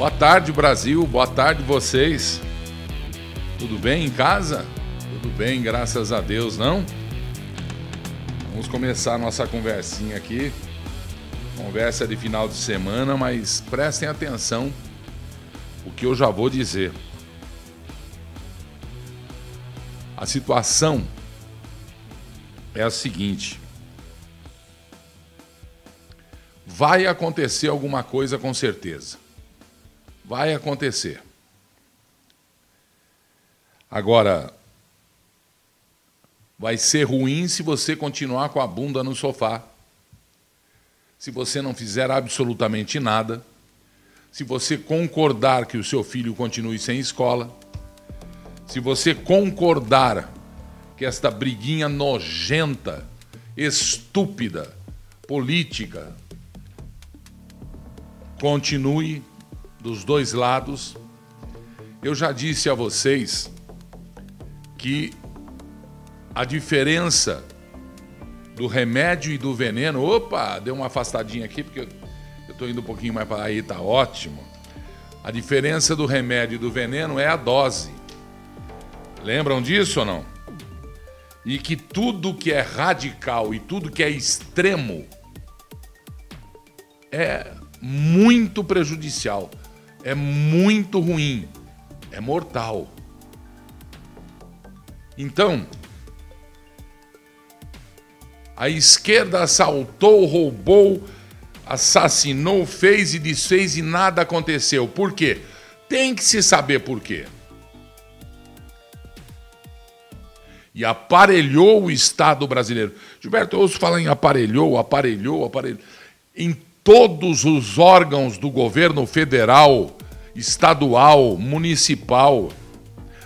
Boa tarde, Brasil. Boa tarde, vocês. Tudo bem em casa? Tudo bem, graças a Deus, não? Vamos começar a nossa conversinha aqui. Conversa de final de semana, mas prestem atenção o que eu já vou dizer. A situação é a seguinte: vai acontecer alguma coisa com certeza. Vai acontecer. Agora, vai ser ruim se você continuar com a bunda no sofá. Se você não fizer absolutamente nada, se você concordar que o seu filho continue sem escola, se você concordar que esta briguinha nojenta, estúpida, política continue dos dois lados, eu já disse a vocês que a diferença do remédio e do veneno. Opa, deu uma afastadinha aqui porque eu estou indo um pouquinho mais para aí, tá ótimo. A diferença do remédio e do veneno é a dose. Lembram disso ou não? E que tudo que é radical e tudo que é extremo é muito prejudicial, é muito ruim, é mortal. Então, a esquerda assaltou, roubou, assassinou, fez e desfez e nada aconteceu. Por quê? Tem que se saber por quê. E aparelhou o Estado brasileiro. Gilberto, eu ouço falar em aparelhou, aparelhou, aparelhou. Em todos os órgãos do governo federal, estadual, municipal,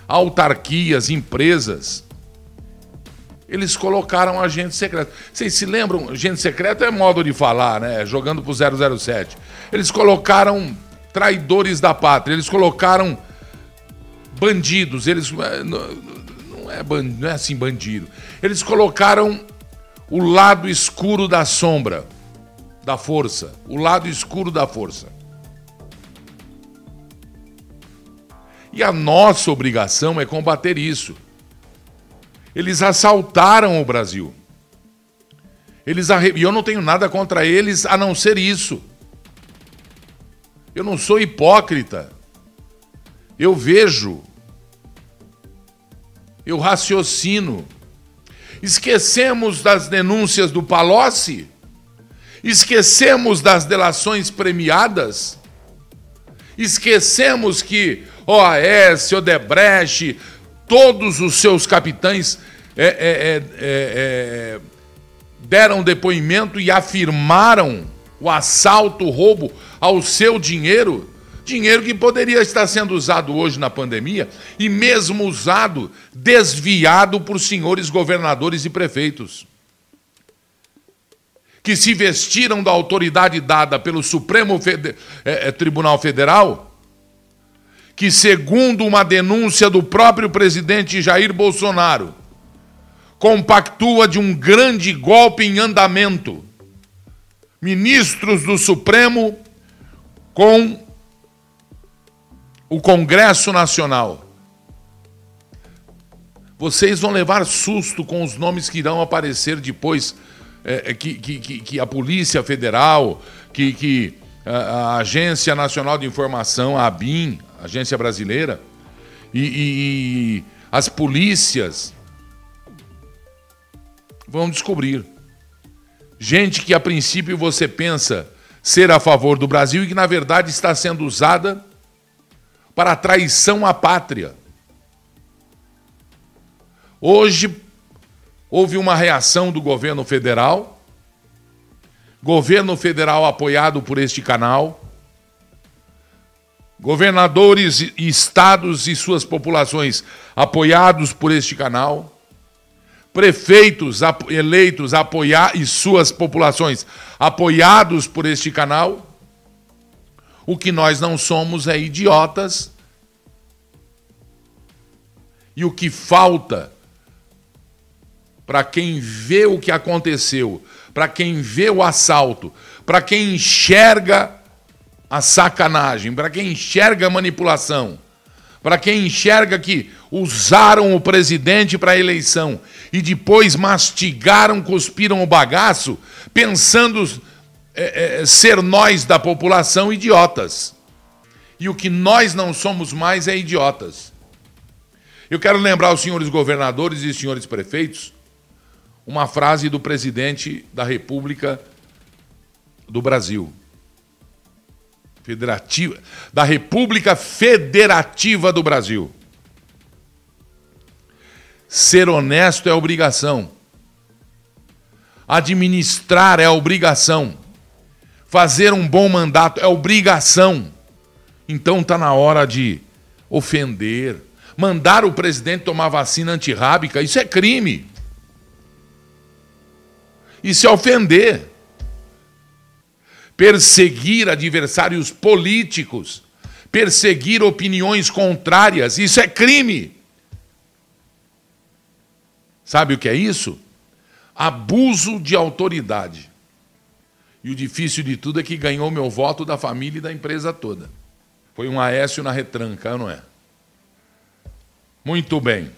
autarquias, empresas. Eles colocaram agente secreto. Vocês se lembram? Agente secreto é modo de falar, né? Jogando pro 007. Eles colocaram traidores da pátria, eles colocaram bandidos, eles. Eh, não é, bandido, não é assim bandido. Eles colocaram o lado escuro da sombra, da força. O lado escuro da força. E a nossa obrigação é combater isso. Eles assaltaram o Brasil. Eles arre... E eu não tenho nada contra eles a não ser isso. Eu não sou hipócrita. Eu vejo. Eu raciocino. Esquecemos das denúncias do Palocci? Esquecemos das delações premiadas? Esquecemos que OAS, Odebrecht, todos os seus capitães é, é, é, é, é deram depoimento e afirmaram o assalto, o roubo ao seu dinheiro, dinheiro que poderia estar sendo usado hoje na pandemia e mesmo usado, desviado por senhores governadores e prefeitos. Que se vestiram da autoridade dada pelo Supremo Fede é, Tribunal Federal que, segundo uma denúncia do próprio presidente Jair Bolsonaro, compactua de um grande golpe em andamento. Ministros do Supremo com o Congresso Nacional. Vocês vão levar susto com os nomes que irão aparecer depois, é, que, que, que, a Polícia Federal, que, que a Agência Nacional de Informação, a ABIN, agência brasileira, e, e, e as polícias vão descobrir. Gente que a princípio você pensa ser a favor do Brasil e que na verdade está sendo usada para traição à pátria. Hoje houve uma reação do governo federal, governo federal apoiado por este canal, governadores e estados e suas populações apoiados por este canal, prefeitos eleitos apoiar e suas populações apoiados por este canal. O que nós não somos é idiotas. E o que falta para quem vê o que aconteceu, para quem vê o assalto, para quem enxerga a sacanagem, para quem enxerga a manipulação, para quem enxerga que usaram o presidente para a eleição e depois mastigaram, cuspiram o bagaço, pensando é, é, ser nós da população idiotas. E o que nós não somos mais é idiotas. Eu quero lembrar aos senhores governadores e senhores prefeitos uma frase do presidente da República do Brasil. Federativa, da República Federativa do Brasil. Ser honesto é obrigação. Administrar é obrigação. Fazer um bom mandato é obrigação. Então está na hora de ofender. Mandar o presidente tomar vacina antirrábica, isso é crime. Isso é ofender perseguir adversários políticos, perseguir opiniões contrárias, isso é crime. Sabe o que é isso? Abuso de autoridade. E o difícil de tudo é que ganhou meu voto da família e da empresa toda. Foi um Aécio na retranca, não é? Muito bem.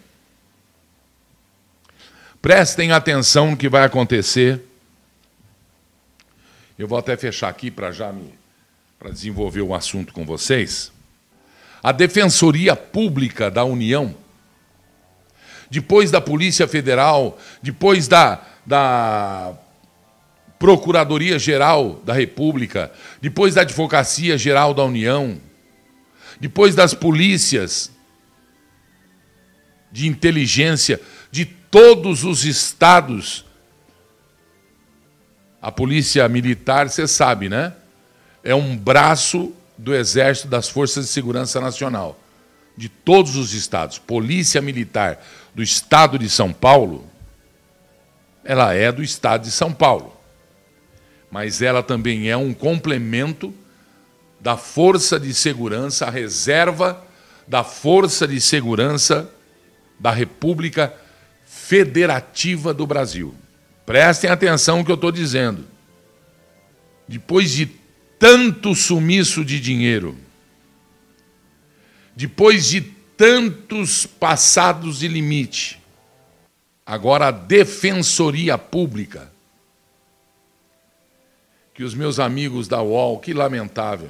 Prestem atenção no que vai acontecer eu vou até fechar aqui para já me para desenvolver o assunto com vocês. A Defensoria Pública da União, depois da Polícia Federal, depois da, da Procuradoria Geral da República, depois da Advocacia Geral da União, depois das polícias de inteligência todos os estados a polícia militar, você sabe, né? É um braço do Exército das Forças de Segurança Nacional, de todos os estados. Polícia Militar do Estado de São Paulo, ela é do Estado de São Paulo. Mas ela também é um complemento da Força de Segurança, a reserva da Força de Segurança da República Federativa do Brasil. Prestem atenção no que eu estou dizendo. Depois de tanto sumiço de dinheiro, depois de tantos passados de limite, agora a Defensoria Pública, que os meus amigos da UOL, que lamentável,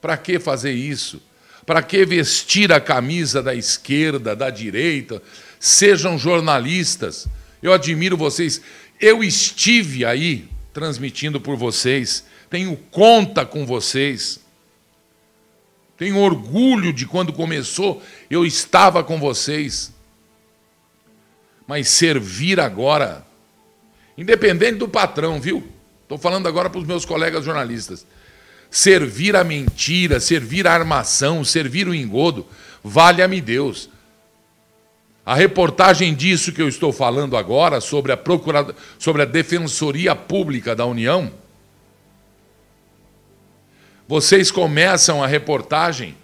para que fazer isso? Para que vestir a camisa da esquerda, da direita? Sejam jornalistas. Eu admiro vocês. Eu estive aí transmitindo por vocês, tenho conta com vocês. Tenho orgulho de quando começou, eu estava com vocês. Mas servir agora, independente do patrão, viu? Estou falando agora para os meus colegas jornalistas. Servir a mentira, servir a armação, servir o engodo, valha-me Deus. A reportagem disso que eu estou falando agora, sobre a, Procurad... sobre a Defensoria Pública da União, vocês começam a reportagem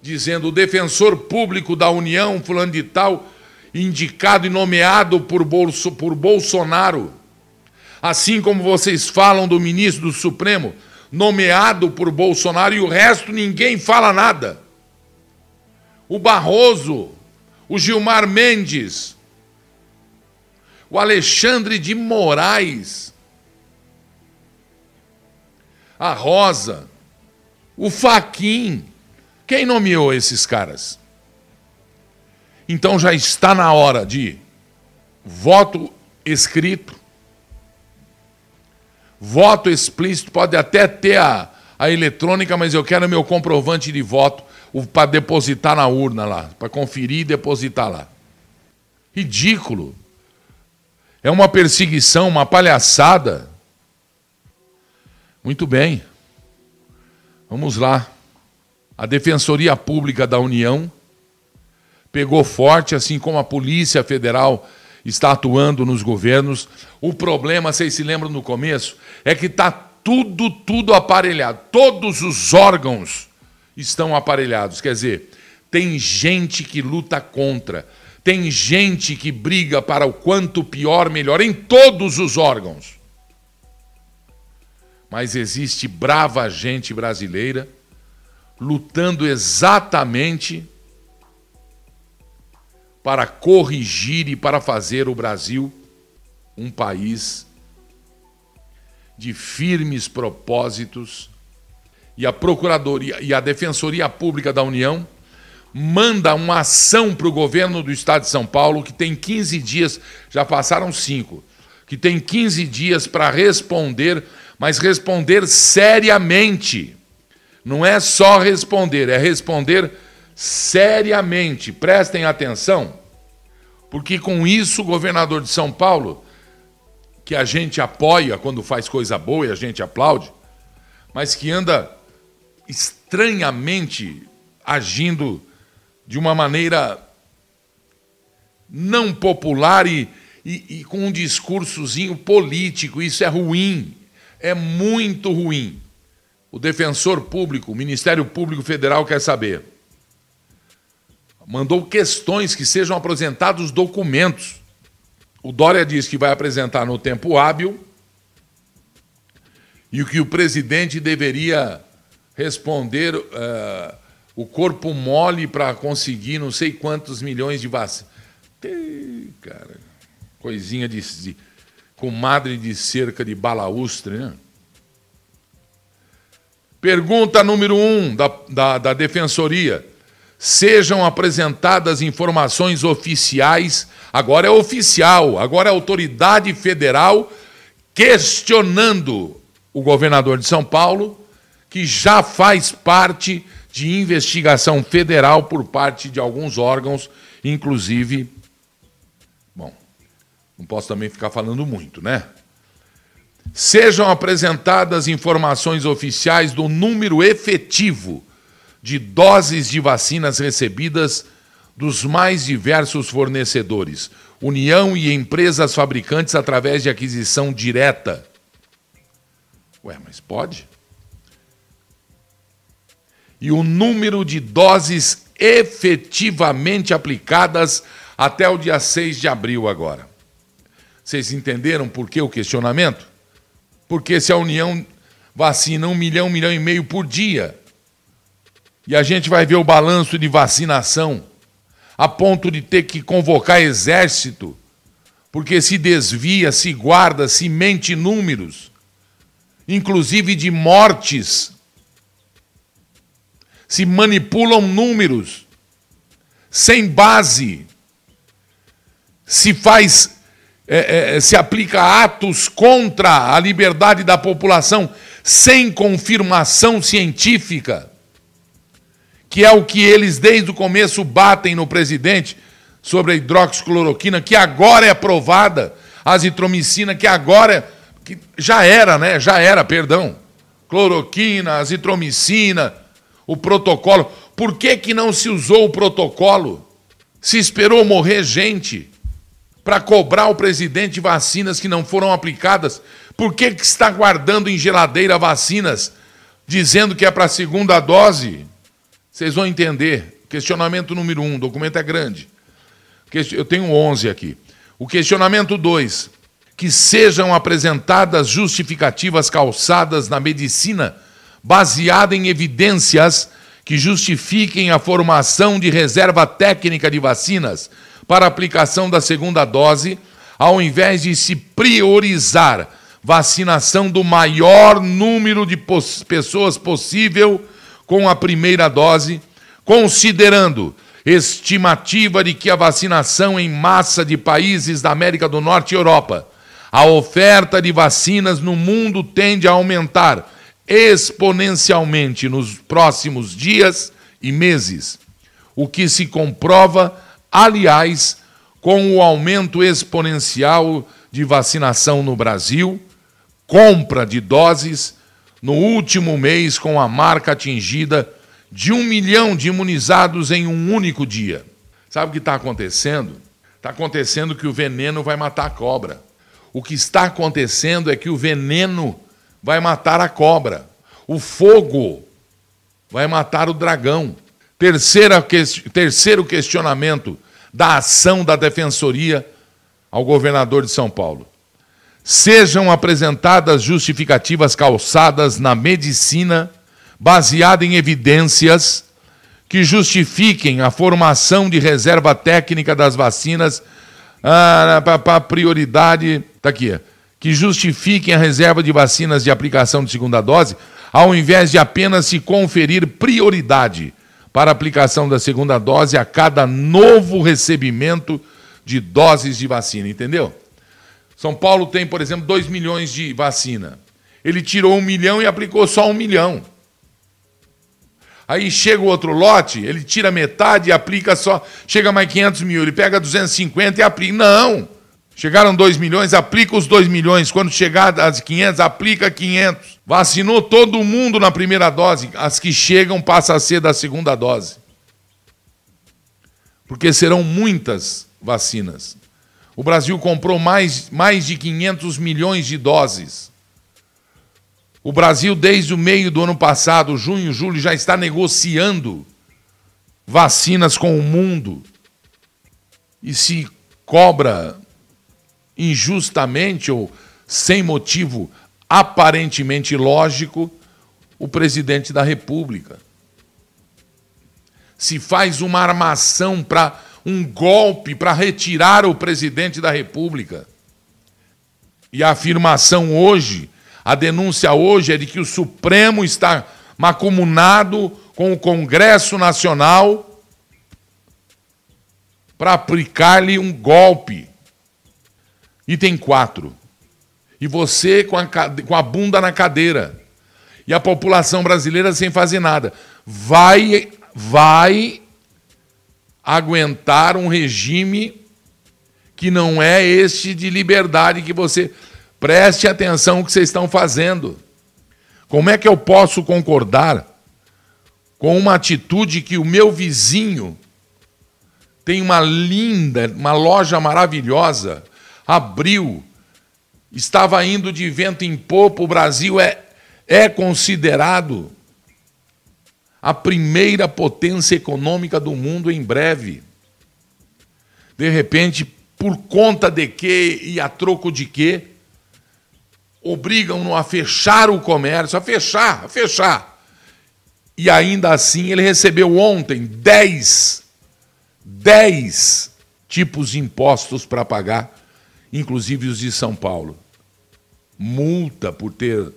dizendo o defensor público da União, fulano de tal, indicado e nomeado por, Bolso... por Bolsonaro, assim como vocês falam do ministro do Supremo, nomeado por Bolsonaro, e o resto ninguém fala nada. O Barroso o Gilmar Mendes, o Alexandre de Moraes, a Rosa, o Faquin. Quem nomeou esses caras? Então já está na hora de voto escrito, voto explícito, pode até ter a, a eletrônica, mas eu quero meu comprovante de voto para depositar na urna lá, para conferir e depositar lá. Ridículo. É uma perseguição, uma palhaçada. Muito bem. Vamos lá. A Defensoria Pública da União pegou forte, assim como a Polícia Federal está atuando nos governos. O problema, vocês se lembram no começo, é que está tudo, tudo aparelhado. Todos os órgãos estão aparelhados. Quer dizer, tem gente que luta contra, tem gente que briga para o quanto pior, melhor, em todos os órgãos. mas existe brava gente brasileira lutando exatamente para corrigir e para fazer o Brasil um país de firmes propósitos. E a Procuradoria e a Defensoria Pública da União manda uma ação para o governo do estado de São Paulo, que tem 15 dias, já passaram cinco, que tem 15 dias para responder, mas responder seriamente. Não é só responder, é responder seriamente. Prestem atenção, porque com isso o governador de São Paulo, que a gente apoia quando faz coisa boa e a gente aplaude, mas que anda estranhamente agindo de uma maneira não popular e, e, e, com um discursozinho político. Isso é ruim, é muito ruim. O defensor público, o Ministério Público Federal quer saber. Mandou questões que sejam apresentados documentos. O Dória diz que vai apresentar no tempo hábil e o que o presidente deveria responder. Uh, o corpo mole para conseguir não sei quantos milhões de vacinas. Cara, coisinha de, de comadre de cerca de balaustre, né? Pergunta número um da, da, da Defensoria. Sejam apresentadas informações oficiais, agora é oficial, agora é autoridade federal questionando o governador de São Paulo, que já faz parte de investigação federal por parte de alguns órgãos, inclusive. Bom, não posso também ficar falando muito, né? Sejam apresentadas informações oficiais do número efetivo de doses de vacinas recebidas dos mais diversos fornecedores, União e empresas fabricantes através de aquisição direta. Ué, mas pode? E o número de doses efetivamente aplicadas até o dia 6 de abril agora. Vocês entenderam por que o questionamento? Porque se a União vacina um milhão, um milhão e meio por dia, e a gente vai ver o balanço de vacinação, a ponto de ter que convocar exército, porque se desvia, se guarda, se mente números, inclusive de mortes se manipulam números sem base, se faz, é, é, se aplica atos contra a liberdade da população sem confirmação científica, que é o que eles desde o começo batem no presidente sobre a hidroxicloroquina, que agora é aprovada, a azitromicina, que agora é, que já era, né? Já era, perdão. Cloroquina, azitromicina, o protocolo. Por que, que não se usou o protocolo? Se esperou morrer gente para cobrar o presidente vacinas que não foram aplicadas? Por que, que está guardando em geladeira vacinas dizendo que é para a segunda dose? Vocês vão entender. Questionamento número um, o documento é grande. Eu tenho 11 aqui. O questionamento 2. Que sejam apresentadas justificativas calçadas na medicina baseada em evidências que justifiquem a formação de reserva técnica de vacinas para aplicação da segunda dose, ao invés de se priorizar vacinação do maior número de pessoas possível com a primeira dose, considerando estimativa de que a vacinação em massa de países da América do Norte e Europa, a oferta de vacinas no mundo tende a aumentar exponencialmente nos próximos dias e meses, o que se comprova, aliás, com o aumento exponencial de vacinação no Brasil, compra de doses, no último mês com a marca atingida de um milhão de imunizados em um único dia. Sabe o que está acontecendo? Está acontecendo que o veneno vai matar a cobra. O que está acontecendo é que o veneno vai matar a cobra. O fogo vai matar o dragão. Terceira, terceiro questionamento da ação da defensoria ao governador de São Paulo. sejam apresentadas justificativas calçadas na medicina, baseada em evidências que justifiquem a formação de reserva técnica das vacinas ah, para prioridade. Está aqui. Que justifiquem a reserva de vacinas de aplicação de segunda dose, ao invés de apenas se conferir prioridade para aplicação da segunda dose a cada novo recebimento de doses de vacina. Entendeu? São Paulo tem, por exemplo, 2 milhões de vacina. Ele tirou um milhão e aplicou só um milhão. Aí chega o outro lote, ele tira metade e aplica só. Chega mais 500 mil, ele pega 250 e aplica. Não! Chegaram 2 milhões, aplica os 2 milhões. Quando chegar às 500, aplica 500. Vacinou todo mundo na primeira dose. As que chegam passam a ser da segunda dose. Porque serão muitas vacinas. O Brasil comprou mais, mais de 500 milhões de doses. O Brasil, desde o meio do ano passado, junho, julho, já está negociando vacinas com o mundo. E se cobra injustamente ou sem motivo aparentemente lógico o presidente da República. Se faz uma armação para um golpe para retirar o presidente da República. E a afirmação hoje, a denúncia hoje é de que o Supremo está macumunado com o Congresso Nacional para aplicar-lhe um golpe. Item 4. E você com a, com a bunda na cadeira. E a população brasileira sem fazer nada. Vai, vai aguentar um regime que não é este de liberdade que você. Preste atenção no que vocês estão fazendo. Como é que eu posso concordar com uma atitude que o meu vizinho tem uma linda, uma loja maravilhosa, abriu, estava indo de vento em popa, o Brasil é, é considerado a primeira potência econômica do mundo em breve. De repente, por conta de quê e a troco de quê, obrigam-no a fechar o comércio, a fechar, a fechar. E ainda assim ele recebeu ontem 10, 10 tipos de impostos para pagar, inclusive os de São Paulo. Multa por ter.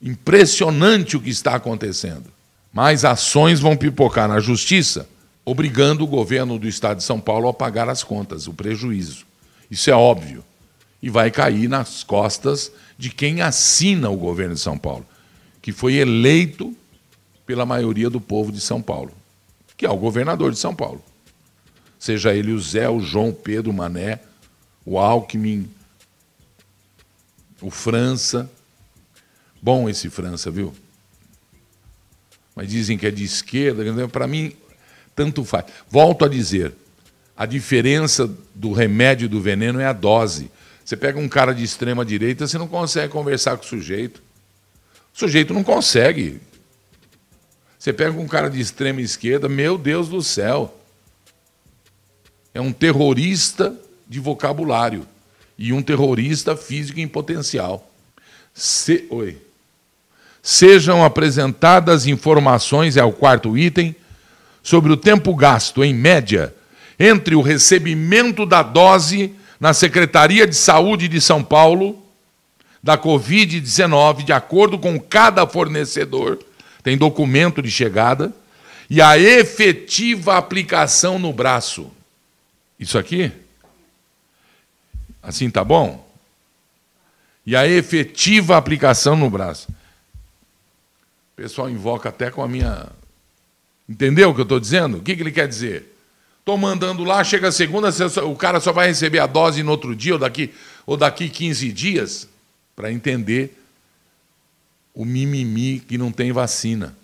Impressionante o que está acontecendo mais ações vão pipocar na justiça, obrigando o governo do estado de São Paulo a pagar as contas, o prejuízo. Isso é óbvio. E vai cair nas costas de quem assina o governo de São Paulo, que foi eleito pela maioria do povo de São Paulo, que é o governador de São Paulo. Seja ele o Zé, o João, Pedro, Mané, o Alckmin, o França. Bom esse França, viu? mas dizem que é de esquerda. Para mim, tanto faz. Volto a dizer: a diferença do remédio e do veneno é a dose. Você pega um cara de extrema direita, você não consegue conversar com o sujeito. O sujeito não consegue. Você pega um cara de extrema esquerda, meu Deus do céu. É um terrorista de vocabulário e um terrorista físico em potencial. Se... Oi sejam apresentadas informações, é o quarto item, sobre o tempo gasto, em média, entre o recebimento da dose na Secretaria de Saúde de São Paulo da Covid-19, de acordo com cada fornecedor, tem documento de chegada, e a efetiva aplicação no braço. Isso aqui? Assim tá bom? E a efetiva aplicação no braço. O pessoal invoca até com a minha. Entendeu o que eu estou dizendo? O que, que ele quer dizer? Estou mandando lá, chega a segunda, o cara só vai receber a dose no outro dia ou daqui, ou daqui 15 dias, para entender o mimimi que não tem vacina.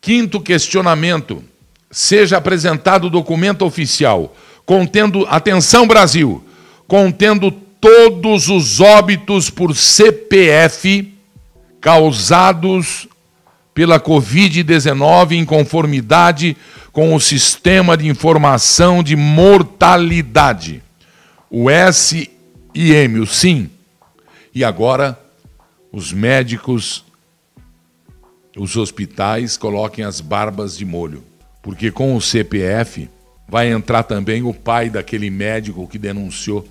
Quinto questionamento: seja apresentado documento oficial contendo, atenção Brasil, contendo todos os óbitos por CPF causados pela Covid-19 em conformidade com o Sistema de Informação de Mortalidade, o SIM, o SIM, E agora os médicos, os hospitais coloquem as barbas de molho, porque com o CPF vai entrar também o pai daquele médico que denunciou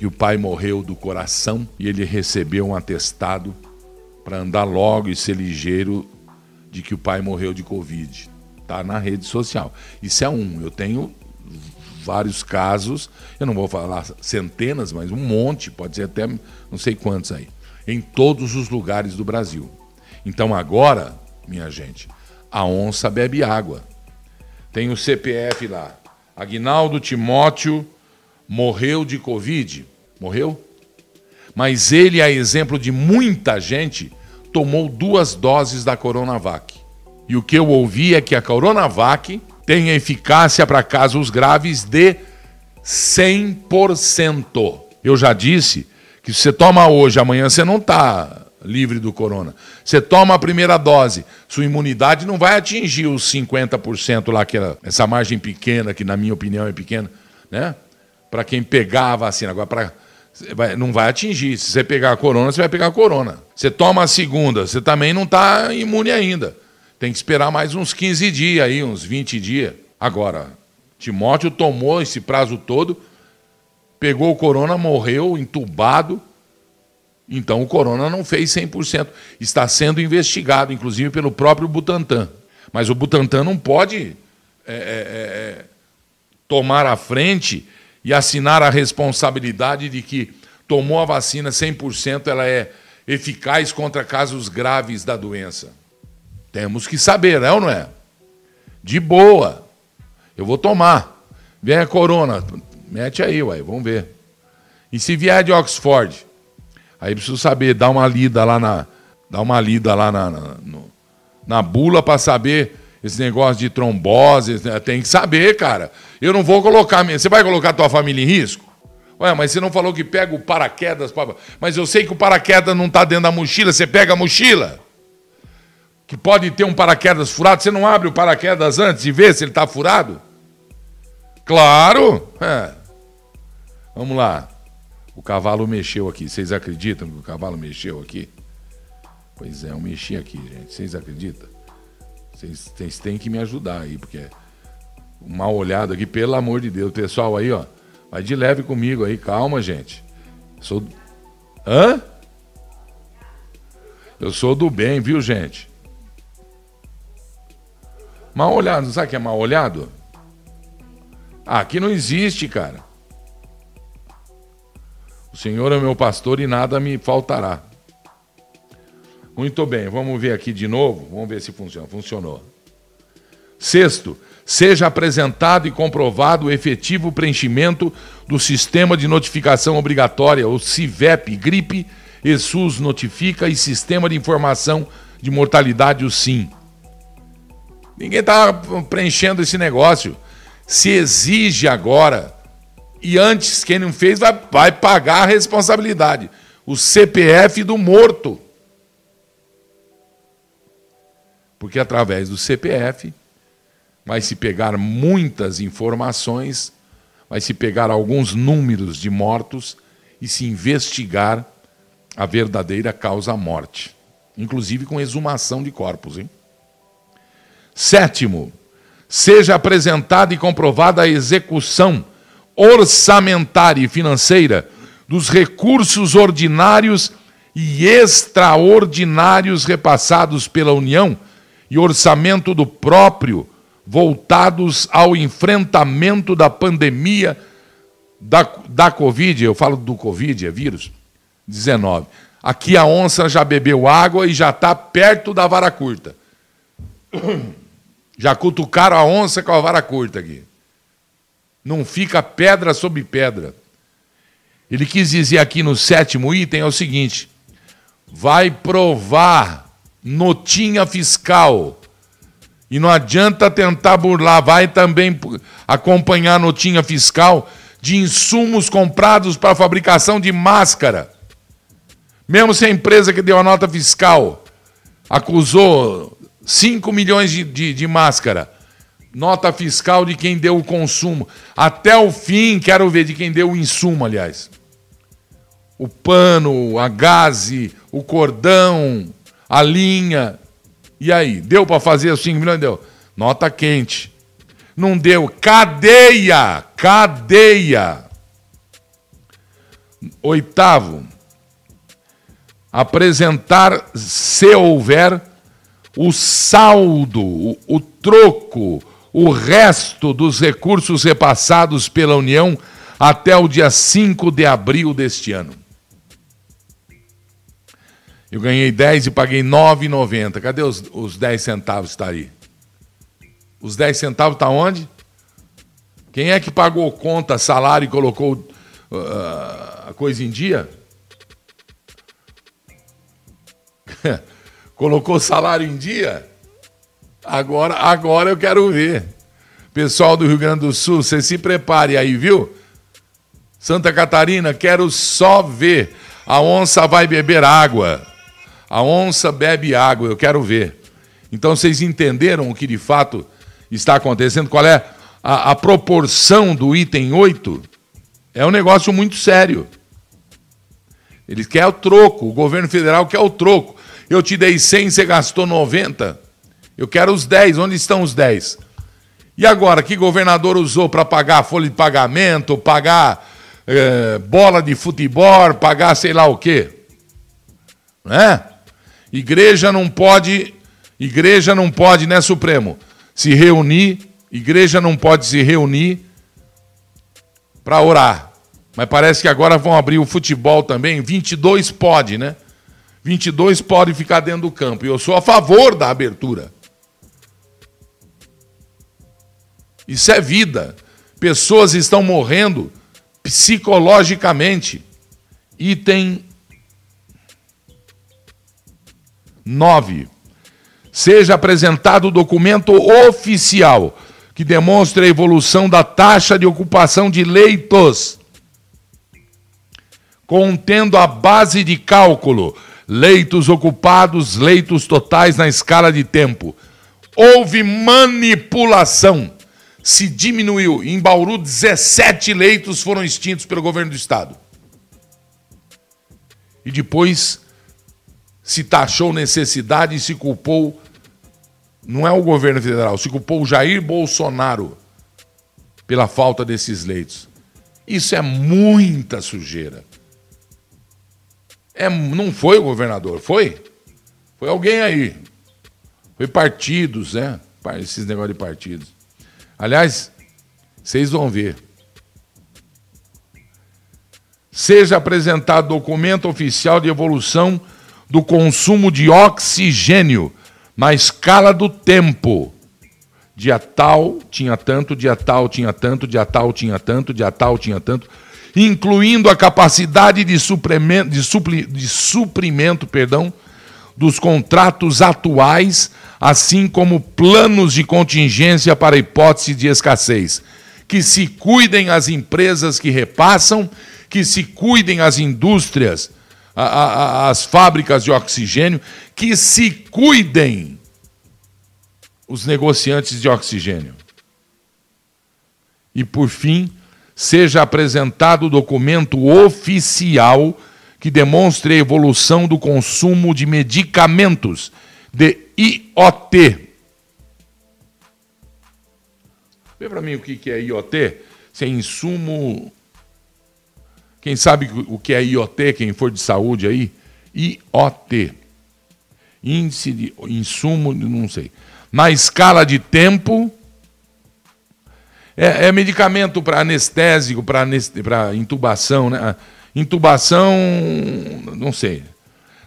que o pai morreu do coração e ele recebeu um atestado para andar logo e ser ligeiro de que o pai morreu de Covid. Tá na rede social. Isso é um. Eu tenho vários casos, eu não vou falar centenas, mas um monte, pode ser até não sei quantos aí, em todos os lugares do Brasil. Então agora, minha gente, a onça bebe água. Tem o CPF lá. Agnaldo Timóteo morreu de Covid. Morreu? Mas ele, a exemplo de muita gente, tomou duas doses da Coronavac. E o que eu ouvi é que a Coronavac tem eficácia para casos graves de 100%. Eu já disse que se você toma hoje, amanhã você não está livre do corona. Você toma a primeira dose, sua imunidade não vai atingir os 50% lá, que é essa margem pequena, que na minha opinião é pequena, né? Para quem pegar a vacina. Agora, para não vai atingir. Se você pegar a corona, você vai pegar a corona. Você toma a segunda, você também não está imune ainda. Tem que esperar mais uns 15 dias aí, uns 20 dias. Agora, Timóteo tomou esse prazo todo, pegou o corona, morreu entubado. Então o corona não fez 100%. Está sendo investigado, inclusive pelo próprio Butantan. Mas o Butantan não pode é, é, é, tomar a frente e assinar a responsabilidade de que tomou a vacina 100%, ela é eficaz contra casos graves da doença. Temos que saber, é ou não é? De boa. Eu vou tomar. Vem a corona. Mete aí, uai, vamos ver. E se vier de Oxford? Aí preciso saber, dar uma lida lá na. Dar uma lida lá na, na, no, na bula para saber esse negócio de trombose. Né? Tem que saber, cara. Eu não vou colocar. Você vai colocar tua família em risco? Ué, mas você não falou que pega o paraquedas. Mas eu sei que o paraquedas não está dentro da mochila. Você pega a mochila? que pode ter um paraquedas furado, você não abre o paraquedas antes de ver se ele está furado? Claro! É. Vamos lá. O cavalo mexeu aqui. Vocês acreditam que o cavalo mexeu aqui? Pois é, eu mexi aqui, gente. Vocês acreditam? Vocês, vocês têm que me ajudar aí, porque uma olhada aqui, pelo amor de Deus. Pessoal aí, ó. Vai de leve comigo aí, calma, gente. Sou. Hã? Eu sou do bem, viu, gente? Mal olhado, sabe o que é mal olhado? Ah, aqui não existe, cara. O Senhor é meu pastor e nada me faltará. Muito bem, vamos ver aqui de novo. Vamos ver se funciona. Funcionou. Sexto, seja apresentado e comprovado o efetivo preenchimento do Sistema de Notificação Obrigatória, o CIVEP, GRIPE, ESUS Notifica e Sistema de Informação de Mortalidade, o SIM. Ninguém está preenchendo esse negócio. Se exige agora, e antes, quem não fez vai, vai pagar a responsabilidade. O CPF do morto. Porque através do CPF vai se pegar muitas informações, vai se pegar alguns números de mortos e se investigar a verdadeira causa-morte, inclusive com exumação de corpos, hein? Sétimo, seja apresentada e comprovada a execução orçamentária e financeira dos recursos ordinários e extraordinários repassados pela União e orçamento do próprio voltados ao enfrentamento da pandemia da, da Covid, eu falo do Covid, é vírus, 19. Aqui a onça já bebeu água e já está perto da vara curta. Já cutucaram a onça com a vara curta aqui. Não fica pedra sobre pedra. Ele quis dizer aqui no sétimo item é o seguinte: vai provar notinha fiscal. E não adianta tentar burlar, vai também acompanhar a notinha fiscal de insumos comprados para fabricação de máscara. Mesmo se a empresa que deu a nota fiscal acusou 5 milhões de, de, de máscara. Nota fiscal de quem deu o consumo. Até o fim, quero ver de quem deu o insumo, aliás. o pano, a gaze, o cordão, a linha. E aí, deu para fazer os 5 milhões? Deu. Nota quente. Não deu. Cadeia! Cadeia! Oitavo, apresentar, se houver, o saldo, o, o troco, o resto dos recursos repassados pela União até o dia 5 de abril deste ano. Eu ganhei 10 e paguei 9,90. Cadê os, os 10 centavos está aí? Os 10 centavos está onde? Quem é que pagou conta, salário e colocou uh, a coisa em dia? colocou salário em dia? Agora, agora eu quero ver. Pessoal do Rio Grande do Sul, você se prepare aí, viu? Santa Catarina, quero só ver. A onça vai beber água. A onça bebe água, eu quero ver. Então vocês entenderam o que de fato está acontecendo? Qual é a, a proporção do item 8? É um negócio muito sério. Eles querem o troco, o governo federal quer o troco. Eu te dei 100, você gastou 90. Eu quero os 10, onde estão os 10? E agora, que governador usou para pagar folha de pagamento, pagar é, bola de futebol, pagar sei lá o quê? Né? Igreja não pode, igreja não pode, né, Supremo, se reunir, igreja não pode se reunir para orar. Mas parece que agora vão abrir o futebol também, 22 pode, né? 22 pode ficar dentro do campo. E eu sou a favor da abertura. Isso é vida. Pessoas estão morrendo psicologicamente. Item 9. Seja apresentado o documento oficial que demonstre a evolução da taxa de ocupação de leitos, contendo a base de cálculo, leitos ocupados, leitos totais na escala de tempo. Houve manipulação se diminuiu. Em Bauru, 17 leitos foram extintos pelo governo do estado. E depois se taxou necessidade e se culpou, não é o governo federal, se culpou o Jair Bolsonaro pela falta desses leitos. Isso é muita sujeira. É, não foi o governador, foi? Foi alguém aí. Foi partidos, né? Esses negócios de partidos. Aliás, vocês vão ver. Seja apresentado documento oficial de evolução do consumo de oxigênio na escala do tempo. Dia tal tinha tanto, dia tal tinha tanto, dia tal tinha tanto, dia tal tinha tanto, incluindo a capacidade de suprimento, de supli, de suprimento perdão, dos contratos atuais assim como planos de contingência para hipótese de escassez. Que se cuidem as empresas que repassam, que se cuidem as indústrias, a, a, as fábricas de oxigênio, que se cuidem os negociantes de oxigênio. E, por fim, seja apresentado o documento oficial que demonstre a evolução do consumo de medicamentos de IoT. Vê para mim o que é IoT? Se é insumo. Quem sabe o que é IoT, quem for de saúde aí? IoT. Índice de insumo, não sei. Na escala de tempo. É, é medicamento para anestésico, para intubação, né? Intubação, não sei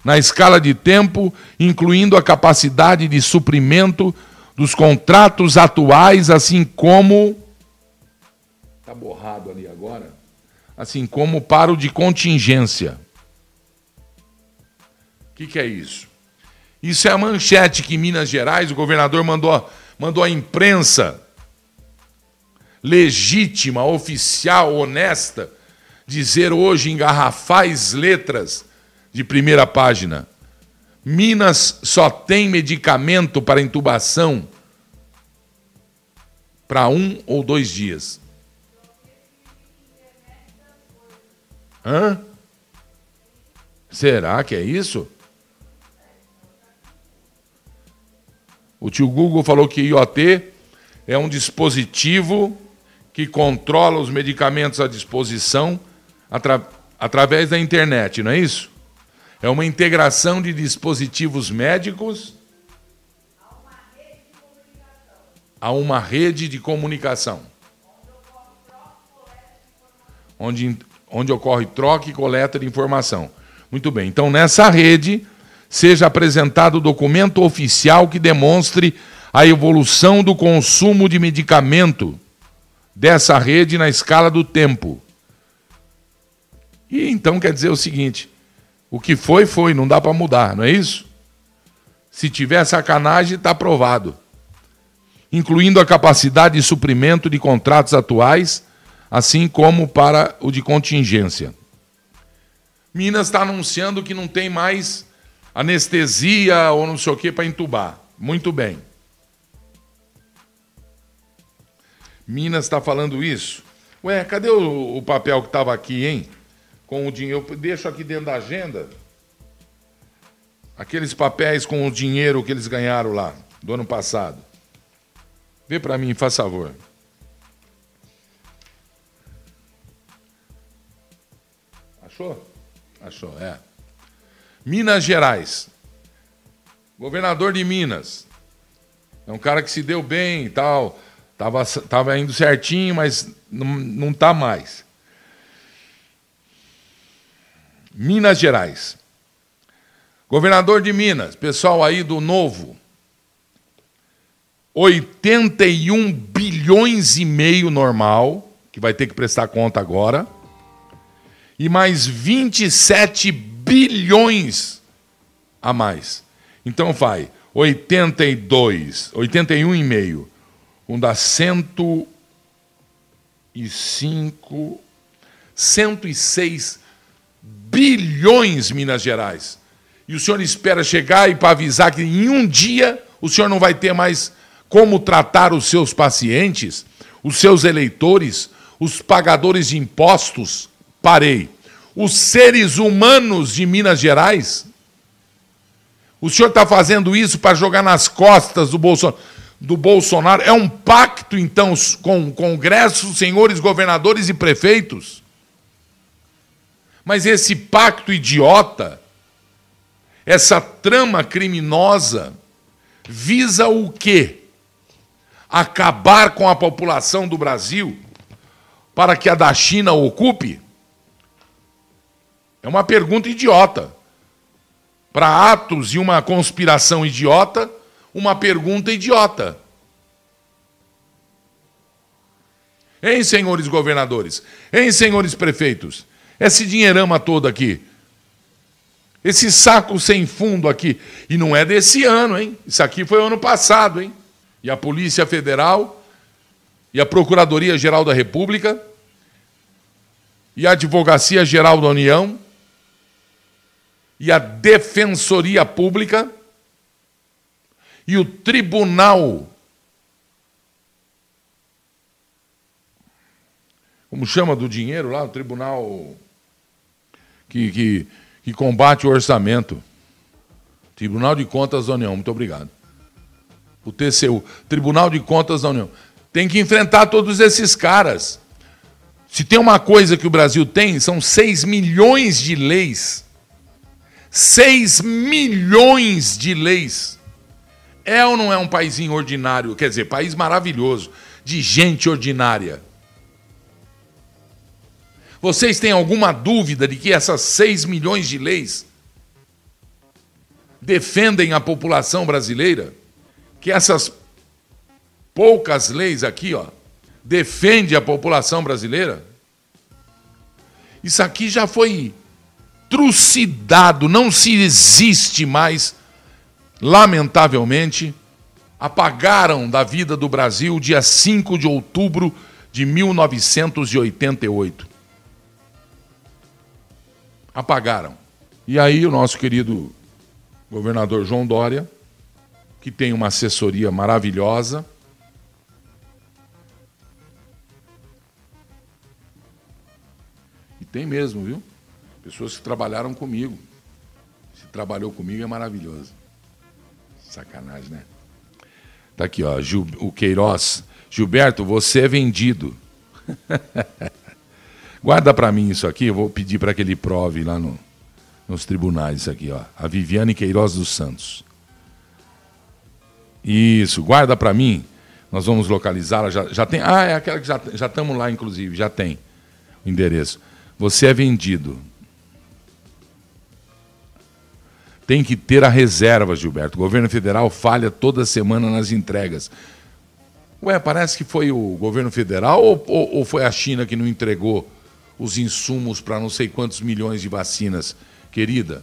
na escala de tempo, incluindo a capacidade de suprimento dos contratos atuais, assim como. Está borrado ali agora? Assim como para o de contingência. O que, que é isso? Isso é a manchete que em Minas Gerais o governador mandou, mandou à imprensa legítima, oficial, honesta, dizer hoje em garrafais letras de primeira página. Minas só tem medicamento para intubação para um ou dois dias. Hã? Será que é isso? O tio Google falou que IoT é um dispositivo que controla os medicamentos à disposição atra através da internet, não é isso? É uma integração de dispositivos médicos a uma rede de comunicação. Onde, onde ocorre troca e coleta de informação. Muito bem. Então, nessa rede, seja apresentado documento oficial que demonstre a evolução do consumo de medicamento dessa rede na escala do tempo. E então quer dizer o seguinte: o que foi, foi, não dá para mudar, não é isso? Se tiver sacanagem, está aprovado. Incluindo a capacidade de suprimento de contratos atuais, assim como para o de contingência. Minas está anunciando que não tem mais anestesia ou não sei o que para entubar. Muito bem. Minas está falando isso. Ué, cadê o, o papel que estava aqui, hein? Com o dinheiro. Eu deixo aqui dentro da agenda. Aqueles papéis com o dinheiro que eles ganharam lá, do ano passado. Vê para mim, faz favor. Achou? Achou, é. Minas Gerais. Governador de Minas. É um cara que se deu bem e tal. Tava, tava indo certinho, mas não, não tá mais. Minas Gerais. Governador de Minas, pessoal aí do Novo. 81 bilhões e meio normal, que vai ter que prestar conta agora, e mais 27 bilhões a mais. Então vai 82, 81,5 um dá 105, 106 bilhões Minas Gerais. E o senhor espera chegar e para avisar que em um dia o senhor não vai ter mais como tratar os seus pacientes, os seus eleitores, os pagadores de impostos? Parei. Os seres humanos de Minas Gerais? O senhor está fazendo isso para jogar nas costas do Bolsonaro do Bolsonaro é um pacto, então, com o Congresso, senhores governadores e prefeitos. Mas esse pacto idiota, essa trama criminosa, visa o quê? Acabar com a população do Brasil para que a da China ocupe? É uma pergunta idiota. Para atos e uma conspiração idiota, uma pergunta idiota. Hein, senhores governadores? Hein, senhores prefeitos? Esse dinheirama todo aqui. Esse saco sem fundo aqui. E não é desse ano, hein? Isso aqui foi ano passado, hein? E a Polícia Federal, e a Procuradoria Geral da República, e a Advocacia Geral da União, e a Defensoria Pública e o tribunal. Como chama do dinheiro lá? O tribunal que, que, que combate o orçamento. Tribunal de Contas da União, muito obrigado. O TCU, Tribunal de Contas da União. Tem que enfrentar todos esses caras. Se tem uma coisa que o Brasil tem, são 6 milhões de leis. 6 milhões de leis. É ou não é um país ordinário? Quer dizer, país maravilhoso, de gente ordinária. Vocês têm alguma dúvida de que essas 6 milhões de leis defendem a população brasileira? Que essas poucas leis aqui, ó, defendem a população brasileira? Isso aqui já foi trucidado, não se existe mais lamentavelmente, apagaram da vida do Brasil dia 5 de outubro de 1988. Apagaram. E aí o nosso querido governador João Dória, que tem uma assessoria maravilhosa, e tem mesmo, viu? Pessoas que trabalharam comigo. trabalhou comigo é maravilhoso. Sacanagem, né? Tá aqui, ó. Gil, o Queiroz. Gilberto, você é vendido. Guarda para mim isso aqui, eu vou pedir para que ele prove lá no, nos tribunais isso aqui, ó. A Viviane Queiroz dos Santos. Isso, guarda para mim. Nós vamos localizá-la. Já, já tem. Ah, é aquela que já estamos lá, inclusive, já tem o endereço. Você é vendido. Tem que ter a reserva, Gilberto. O governo federal falha toda semana nas entregas. Ué, parece que foi o governo federal ou, ou, ou foi a China que não entregou os insumos para não sei quantos milhões de vacinas, querida?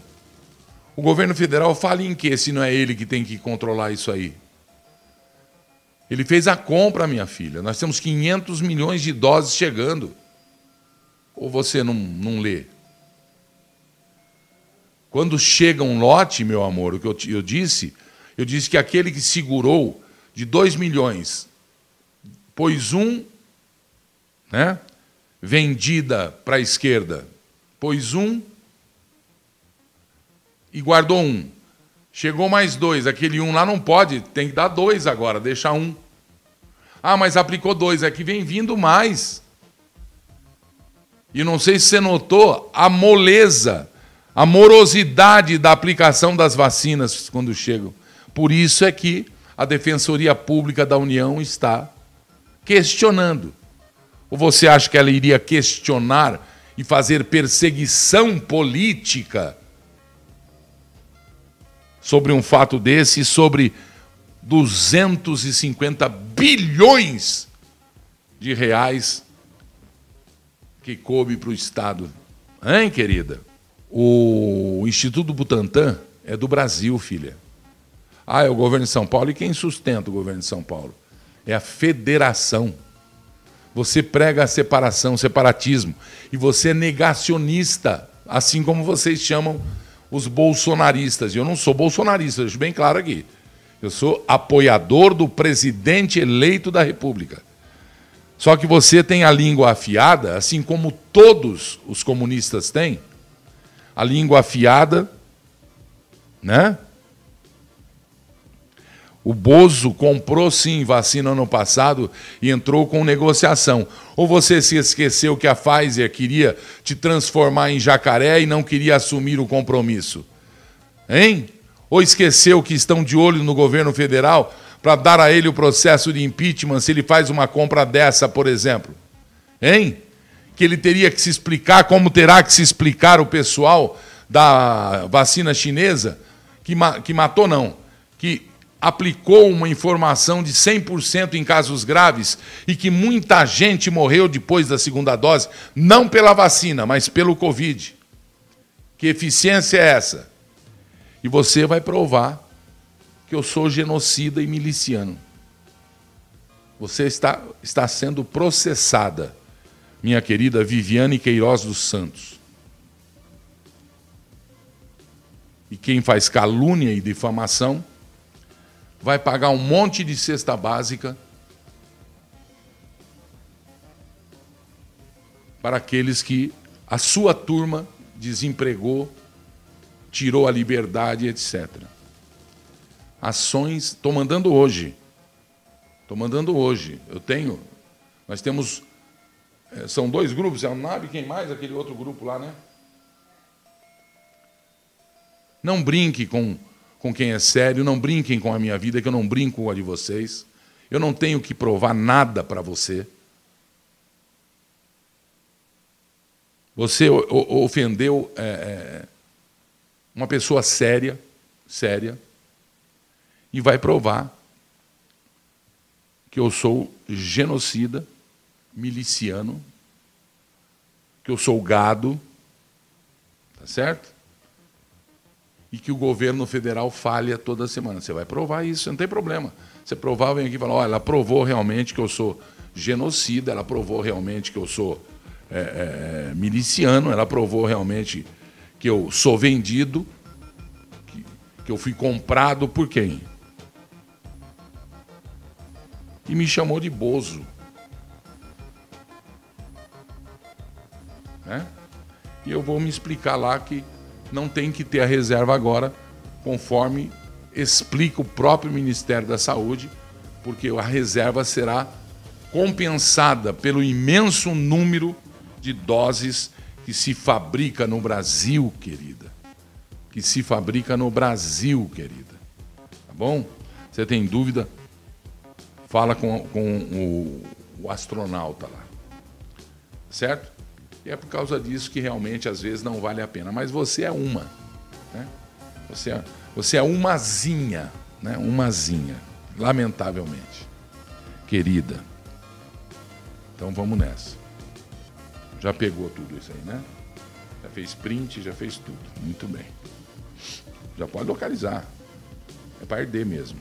O governo federal fala em quê se não é ele que tem que controlar isso aí? Ele fez a compra, minha filha. Nós temos 500 milhões de doses chegando. Ou você não, não lê? Quando chega um lote, meu amor, o que eu, eu disse, eu disse que aquele que segurou de 2 milhões, pôs um, né, vendida para a esquerda, pôs um e guardou um. Chegou mais dois, aquele um lá não pode, tem que dar dois agora, deixa um. Ah, mas aplicou dois, é que vem vindo mais. E não sei se você notou a moleza, a morosidade da aplicação das vacinas quando chegam. Por isso é que a Defensoria Pública da União está questionando. Ou você acha que ela iria questionar e fazer perseguição política sobre um fato desse, sobre 250 bilhões de reais que coube para o Estado. Hein, querida? O Instituto Butantan é do Brasil, filha. Ah, é o governo de São Paulo. E quem sustenta o governo de São Paulo? É a federação. Você prega a separação, separatismo. E você é negacionista, assim como vocês chamam os bolsonaristas. E eu não sou bolsonarista, deixo bem claro aqui. Eu sou apoiador do presidente eleito da República. Só que você tem a língua afiada, assim como todos os comunistas têm, a língua afiada, né? O Bozo comprou sim vacina ano passado e entrou com negociação. Ou você se esqueceu que a Pfizer queria te transformar em jacaré e não queria assumir o compromisso? Hein? Ou esqueceu que estão de olho no governo federal para dar a ele o processo de impeachment se ele faz uma compra dessa, por exemplo? Hein? Que ele teria que se explicar, como terá que se explicar o pessoal da vacina chinesa, que, ma que matou não, que aplicou uma informação de 100% em casos graves e que muita gente morreu depois da segunda dose, não pela vacina, mas pelo Covid. Que eficiência é essa? E você vai provar que eu sou genocida e miliciano. Você está, está sendo processada, minha querida Viviane Queiroz dos Santos. E quem faz calúnia e difamação vai pagar um monte de cesta básica para aqueles que a sua turma desempregou, tirou a liberdade, etc. Ações, estou mandando hoje. Estou mandando hoje. Eu tenho. Nós temos. É, são dois grupos, é o NAB, quem mais? Aquele outro grupo lá, né? Não brinque com com quem é sério, não brinquem com a minha vida, que eu não brinco com a de vocês. Eu não tenho que provar nada para você. Você ofendeu é, é, uma pessoa séria, séria, e vai provar que eu sou genocida, miliciano, que eu sou gado, tá certo? e que o governo federal falha toda semana. Você vai provar isso, não tem problema. Você provar, vem aqui e fala, olha, ela provou realmente que eu sou genocida, ela provou realmente que eu sou é, é, miliciano, ela provou realmente que eu sou vendido, que, que eu fui comprado por quem? E me chamou de Bozo. Né? E eu vou me explicar lá que não tem que ter a reserva agora, conforme explica o próprio Ministério da Saúde, porque a reserva será compensada pelo imenso número de doses que se fabrica no Brasil, querida. Que se fabrica no Brasil, querida. Tá bom? Você tem dúvida? Fala com, com o, o astronauta lá. Certo? E é por causa disso que realmente às vezes não vale a pena. Mas você é uma. Né? Você, é, você é umazinha. Né? Umazinha. Lamentavelmente. Querida. Então vamos nessa. Já pegou tudo isso aí, né? Já fez print, já fez tudo. Muito bem. Já pode localizar. É para arder mesmo.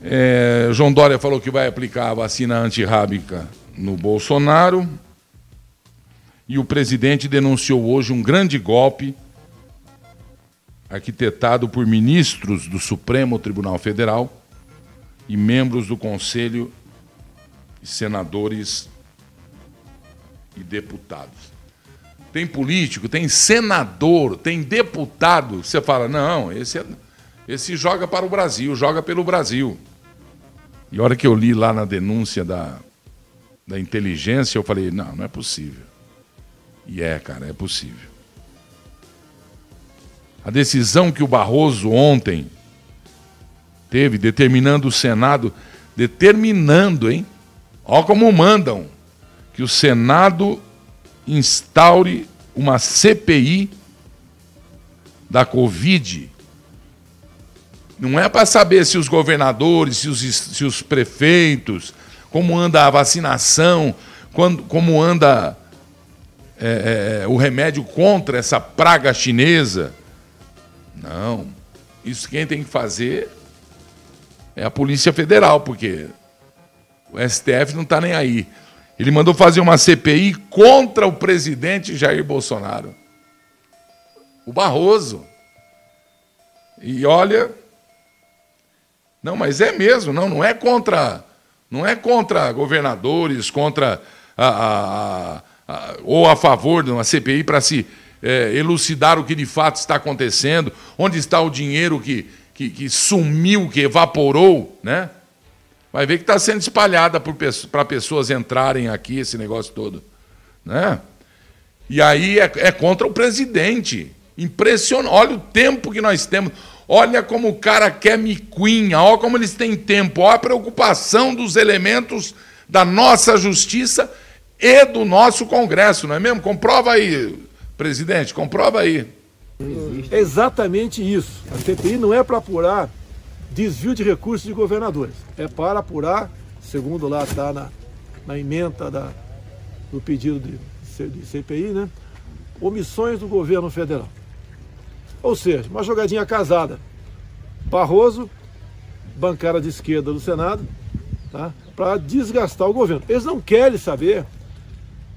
É, João Dória falou que vai aplicar a vacina antirrábica no Bolsonaro. E o presidente denunciou hoje um grande golpe arquitetado por ministros do Supremo Tribunal Federal e membros do Conselho senadores e deputados. Tem político, tem senador, tem deputado. Você fala, não, esse, é, esse joga para o Brasil, joga pelo Brasil. E a hora que eu li lá na denúncia da, da inteligência, eu falei, não, não é possível. E é, cara, é possível. A decisão que o Barroso ontem teve, determinando o Senado, determinando, hein? Ó como mandam que o Senado instaure uma CPI da Covid. Não é para saber se os governadores, se os, se os prefeitos, como anda a vacinação, quando, como anda é, é, o remédio contra essa praga chinesa. Não. Isso quem tem que fazer é a Polícia Federal, porque o STF não está nem aí. Ele mandou fazer uma CPI contra o presidente Jair Bolsonaro. O Barroso. E olha. Não, mas é mesmo, não, não é contra não é contra governadores, contra a, a, a, ou a favor de uma CPI para se é, elucidar o que de fato está acontecendo, onde está o dinheiro que, que, que sumiu, que evaporou, né? Vai ver que está sendo espalhada para pessoas entrarem aqui, esse negócio todo. Né? E aí é, é contra o presidente. Impressionante. Olha o tempo que nós temos. Olha como o cara quer miquinha, olha como eles têm tempo, olha a preocupação dos elementos da nossa justiça e do nosso Congresso, não é mesmo? Comprova aí, presidente, comprova aí. É exatamente isso. A CPI não é para apurar desvio de recursos de governadores, é para apurar, segundo lá está na, na emenda da, do pedido de, de CPI, né? omissões do governo federal. Ou seja, uma jogadinha casada. Barroso, bancada de esquerda do Senado, tá? para desgastar o governo. Eles não querem saber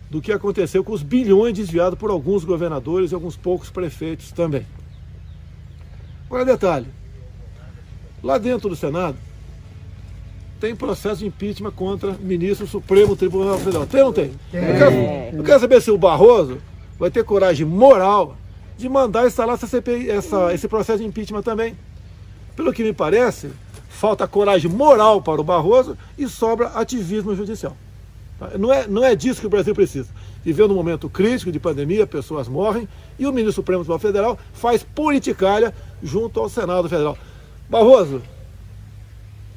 do que aconteceu com os bilhões desviados por alguns governadores e alguns poucos prefeitos também. Agora, detalhe: lá dentro do Senado tem processo de impeachment contra ministro do Supremo Tribunal Federal. Tem ou não tem? tem. Eu, quero, eu quero saber se o Barroso vai ter coragem moral de mandar instalar essa CPI, essa, esse processo de impeachment também. Pelo que me parece, falta coragem moral para o Barroso e sobra ativismo judicial. Tá? Não é, não é disso que o Brasil precisa. Vivendo um momento crítico de pandemia, pessoas morrem, e o ministro Supremo Tribunal Federal faz politicalha junto ao Senado Federal. Barroso,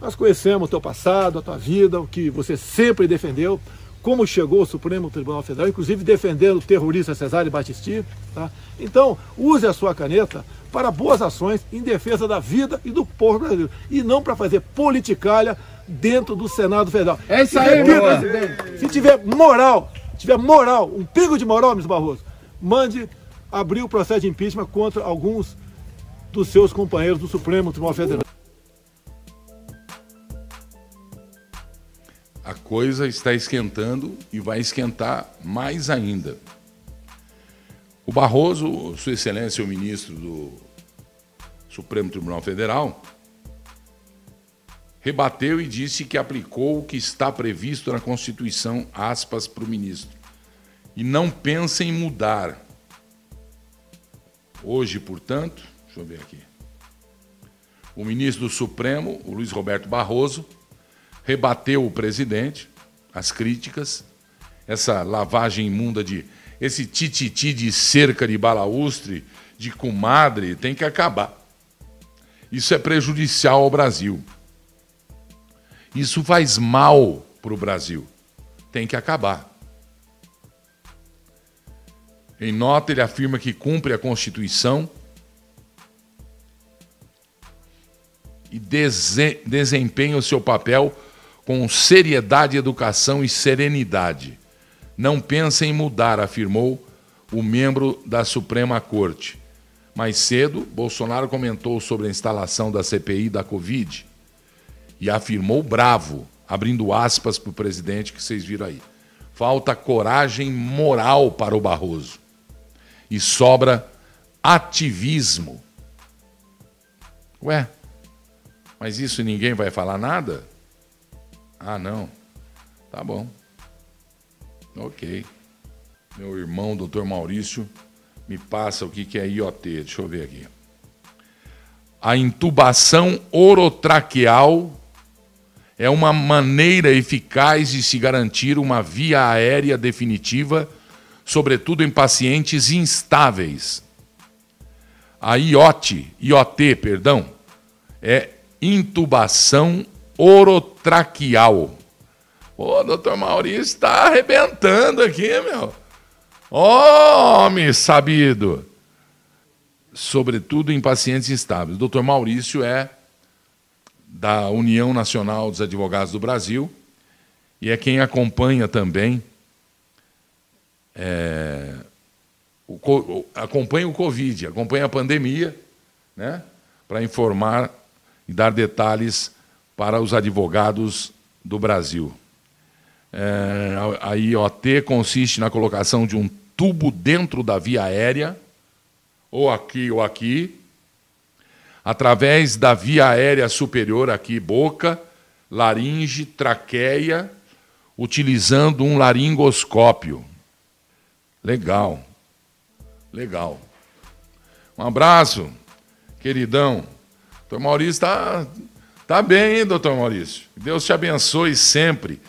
nós conhecemos o teu passado, a tua vida, o que você sempre defendeu como chegou o Supremo Tribunal Federal, inclusive defendendo o terrorista Cesare Battisti. Tá? Então, use a sua caneta para boas ações em defesa da vida e do povo brasileiro. E não para fazer politicalha dentro do Senado Federal. É isso aí, meu presidente. Se tiver moral, tiver moral, um pingo de moral, Mr. Barroso, mande abrir o processo de impeachment contra alguns dos seus companheiros do Supremo Tribunal Federal. Coisa está esquentando e vai esquentar mais ainda. O Barroso, Sua Excelência, o ministro do Supremo Tribunal Federal, rebateu e disse que aplicou o que está previsto na Constituição, aspas, para o ministro. E não pensa em mudar. Hoje, portanto, deixa eu ver aqui. O ministro do Supremo, o Luiz Roberto Barroso, rebateu o presidente, as críticas, essa lavagem imunda de. esse tititi de cerca de balaustre, de comadre, tem que acabar. Isso é prejudicial ao Brasil. Isso faz mal para o Brasil. Tem que acabar. Em nota, ele afirma que cumpre a Constituição e desempenha o seu papel com seriedade, educação e serenidade. Não pensa em mudar, afirmou o membro da Suprema Corte. Mais cedo, Bolsonaro comentou sobre a instalação da CPI da Covid e afirmou bravo, abrindo aspas para o presidente que vocês viram aí. Falta coragem moral para o Barroso e sobra ativismo. Ué, mas isso ninguém vai falar nada? Ah, não. Tá bom. Ok. Meu irmão, doutor Maurício, me passa o que é IoT. Deixa eu ver aqui. A intubação orotraqueal é uma maneira eficaz de se garantir uma via aérea definitiva sobretudo em pacientes instáveis. A IOT, IOT, perdão, é intubação orotraqueal. Ô, doutor Maurício está arrebentando aqui, meu. Homem sabido. Sobretudo em pacientes instáveis. O doutor Maurício é da União Nacional dos Advogados do Brasil e é quem acompanha também é, o, acompanha o Covid, acompanha a pandemia, né, para informar e dar detalhes para os advogados do Brasil. É, a IoT consiste na colocação de um tubo dentro da via aérea, ou aqui ou aqui, através da via aérea superior, aqui, boca, laringe, traqueia, utilizando um laringoscópio. Legal. Legal. Um abraço, queridão. Doutor Maurício está tá bem, hein, doutor Maurício? Deus te abençoe sempre.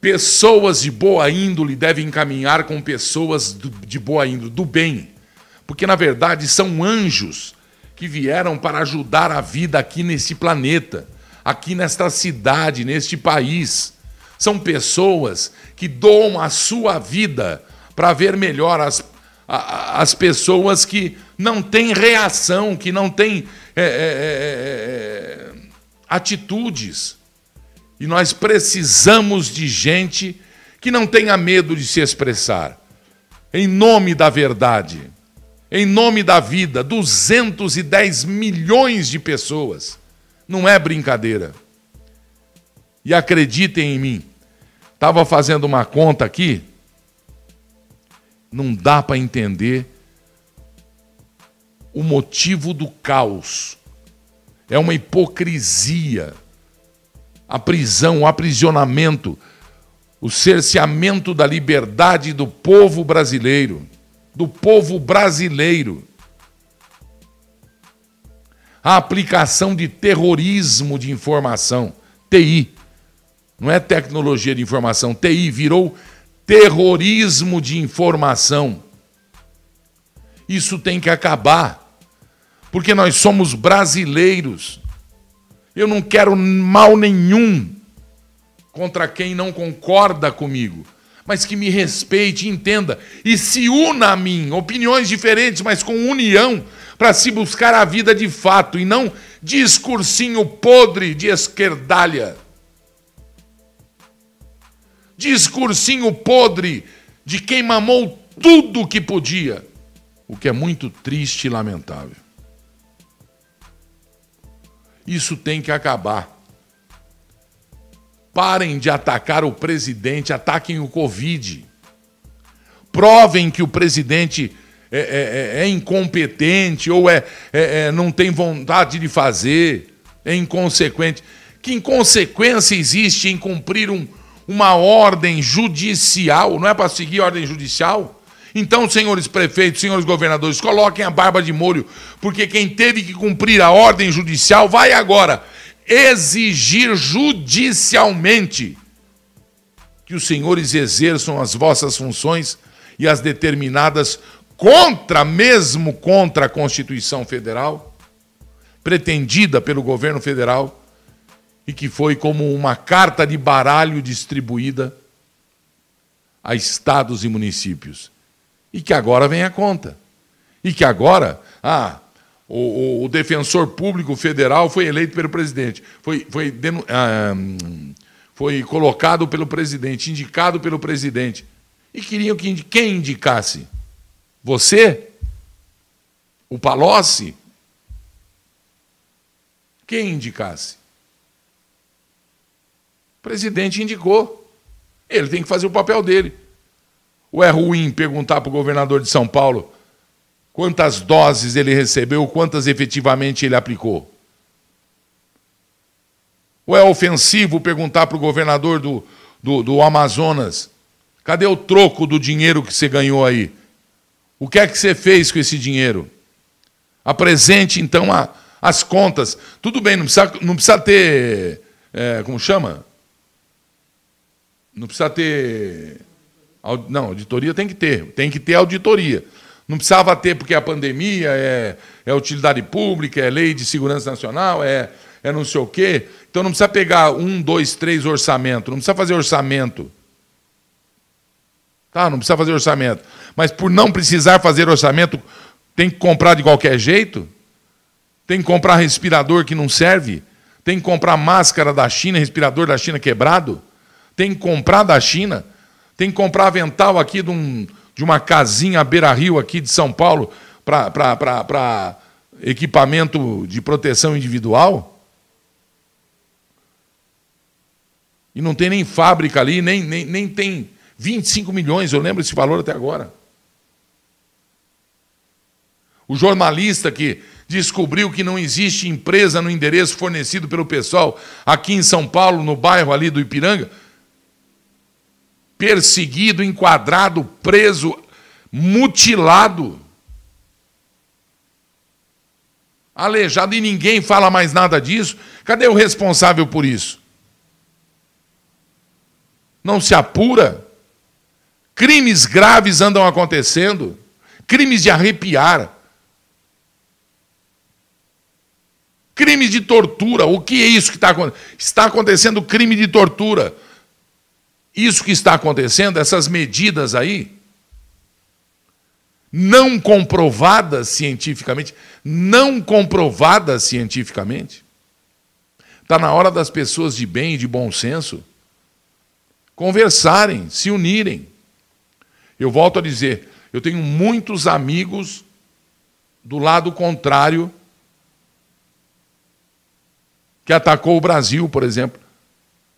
Pessoas de boa índole devem caminhar com pessoas de boa índole, do bem. Porque, na verdade, são anjos que vieram para ajudar a vida aqui nesse planeta, aqui nesta cidade, neste país. São pessoas que doam a sua vida para ver melhor as, as pessoas que não têm reação, que não têm é, é, é, é, atitudes. E nós precisamos de gente que não tenha medo de se expressar. Em nome da verdade, em nome da vida, 210 milhões de pessoas. Não é brincadeira. E acreditem em mim, estava fazendo uma conta aqui, não dá para entender o motivo do caos. É uma hipocrisia. A prisão, o aprisionamento, o cerceamento da liberdade do povo brasileiro, do povo brasileiro. A aplicação de terrorismo de informação, TI. Não é tecnologia de informação, TI virou terrorismo de informação. Isso tem que acabar, porque nós somos brasileiros. Eu não quero mal nenhum contra quem não concorda comigo, mas que me respeite, entenda e se una a mim, opiniões diferentes, mas com união, para se buscar a vida de fato e não discursinho podre de esquerdalha discursinho podre de quem mamou tudo que podia, o que é muito triste e lamentável. Isso tem que acabar. Parem de atacar o presidente, ataquem o Covid. Provem que o presidente é, é, é, é incompetente ou é, é, é, não tem vontade de fazer, é inconsequente. Que inconsequência existe em cumprir um, uma ordem judicial, não é para seguir ordem judicial? Então, senhores prefeitos, senhores governadores, coloquem a barba de molho, porque quem teve que cumprir a ordem judicial vai agora exigir judicialmente que os senhores exerçam as vossas funções e as determinadas contra, mesmo contra a Constituição Federal, pretendida pelo governo federal e que foi como uma carta de baralho distribuída a estados e municípios. E que agora vem a conta. E que agora, ah, o, o, defensor público federal foi eleito pelo presidente, foi, foi, ah, foi colocado pelo presidente, indicado pelo presidente. E queriam que quem indicasse? Você? O Palocci? Quem indicasse? O presidente indicou. Ele tem que fazer o papel dele. Ou é ruim perguntar para o governador de São Paulo quantas doses ele recebeu, quantas efetivamente ele aplicou? Ou é ofensivo perguntar para o governador do, do, do, Amazonas: cadê o troco do dinheiro que você ganhou aí? O que é que você fez com esse dinheiro? Apresente então a, as contas. Tudo bem, não precisa, não precisa ter. É, como chama? Não precisa ter. Não, auditoria tem que ter. Tem que ter auditoria. Não precisava ter porque a pandemia é, é utilidade pública, é lei de segurança nacional, é, é não sei o quê. Então não precisa pegar um, dois, três orçamento. Não precisa fazer orçamento. Tá? Não precisa fazer orçamento. Mas por não precisar fazer orçamento, tem que comprar de qualquer jeito? Tem que comprar respirador que não serve? Tem que comprar máscara da China, respirador da China quebrado? tem que comprar da China, tem que comprar avental aqui de, um, de uma casinha beira-rio aqui de São Paulo para equipamento de proteção individual? E não tem nem fábrica ali, nem, nem, nem tem 25 milhões, eu lembro esse valor até agora. O jornalista que descobriu que não existe empresa no endereço fornecido pelo pessoal aqui em São Paulo, no bairro ali do Ipiranga, perseguido, enquadrado, preso, mutilado, aleijado, e ninguém fala mais nada disso. Cadê o responsável por isso? Não se apura? Crimes graves andam acontecendo, crimes de arrepiar. Crimes de tortura. O que é isso que está acontecendo? Está acontecendo crime de tortura. Isso que está acontecendo, essas medidas aí, não comprovadas cientificamente, não comprovadas cientificamente, está na hora das pessoas de bem e de bom senso conversarem, se unirem. Eu volto a dizer, eu tenho muitos amigos do lado contrário que atacou o Brasil, por exemplo.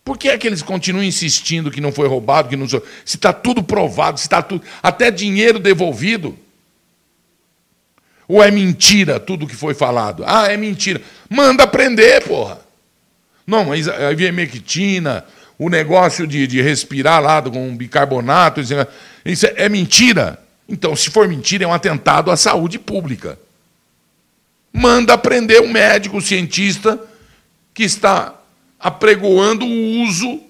Por que é que eles continuam insistindo que não foi roubado, que não se está tudo provado, se está tudo, até dinheiro devolvido? Ou é mentira tudo que foi falado? Ah, é mentira. Manda prender, porra. Não, mas a ivermectina, o negócio de, de respirar lá com bicarbonato, isso é, é mentira. Então, se for mentira, é um atentado à saúde pública. Manda prender um médico, um cientista que está apregoando o uso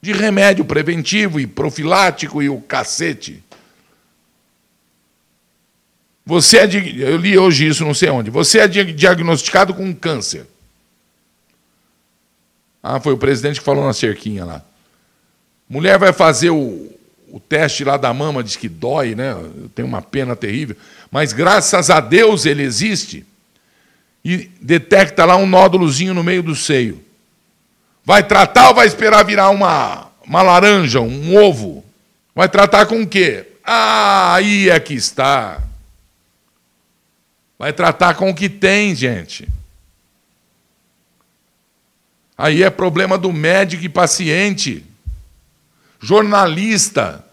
de remédio preventivo e profilático e o cacete. Você é eu li hoje isso, não sei onde. Você é diagnosticado com câncer. Ah, foi o presidente que falou na cerquinha lá. Mulher vai fazer o, o teste lá da mama, diz que dói, né? Tem uma pena terrível. Mas graças a Deus ele existe e detecta lá um nódulozinho no meio do seio. Vai tratar ou vai esperar virar uma, uma laranja, um ovo? Vai tratar com o quê? Ah, aí é que está. Vai tratar com o que tem, gente. Aí é problema do médico e paciente. Jornalista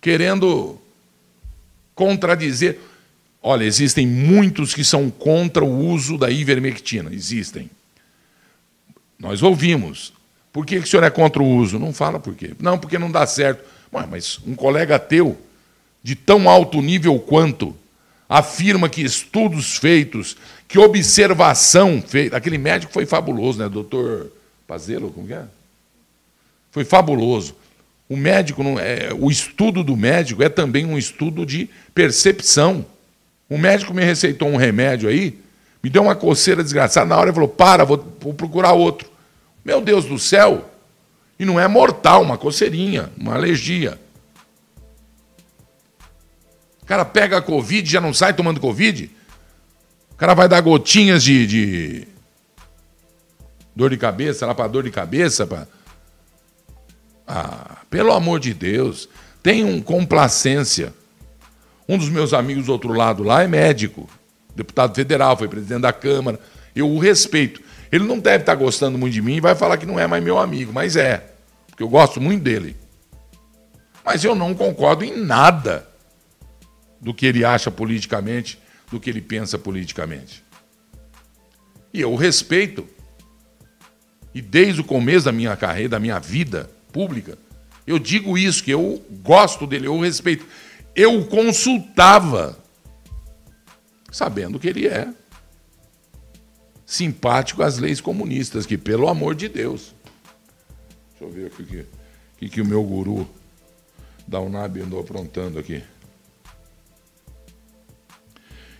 querendo contradizer. Olha, existem muitos que são contra o uso da ivermectina. Existem. Nós ouvimos. Por que, que o senhor é contra o uso? Não fala por quê. Não, porque não dá certo. Ué, mas um colega teu de tão alto nível quanto afirma que estudos feitos, que observação feita. Aquele médico foi fabuloso, né? Doutor Pazelo, como é? Foi fabuloso. O médico, não é, o estudo do médico é também um estudo de percepção. O médico me receitou um remédio aí, me deu uma coceira desgraçada. Na hora ele falou: para, vou, vou procurar outro. Meu Deus do céu! E não é mortal, uma coceirinha, uma alergia. O cara pega a Covid já não sai tomando Covid. O cara vai dar gotinhas de, de dor de cabeça, lá para dor de cabeça. Pra... Ah, pelo amor de Deus, tenham complacência. Um dos meus amigos do outro lado lá é médico, deputado federal, foi presidente da Câmara. Eu o respeito. Ele não deve estar gostando muito de mim e vai falar que não é mais meu amigo, mas é, porque eu gosto muito dele. Mas eu não concordo em nada do que ele acha politicamente, do que ele pensa politicamente. E eu o respeito. E desde o começo da minha carreira, da minha vida pública, eu digo isso, que eu gosto dele, eu o respeito. Eu o consultava, sabendo que ele é simpático às leis comunistas, que, pelo amor de Deus. Deixa eu ver o que, que, que o meu guru da UNAB andou aprontando aqui.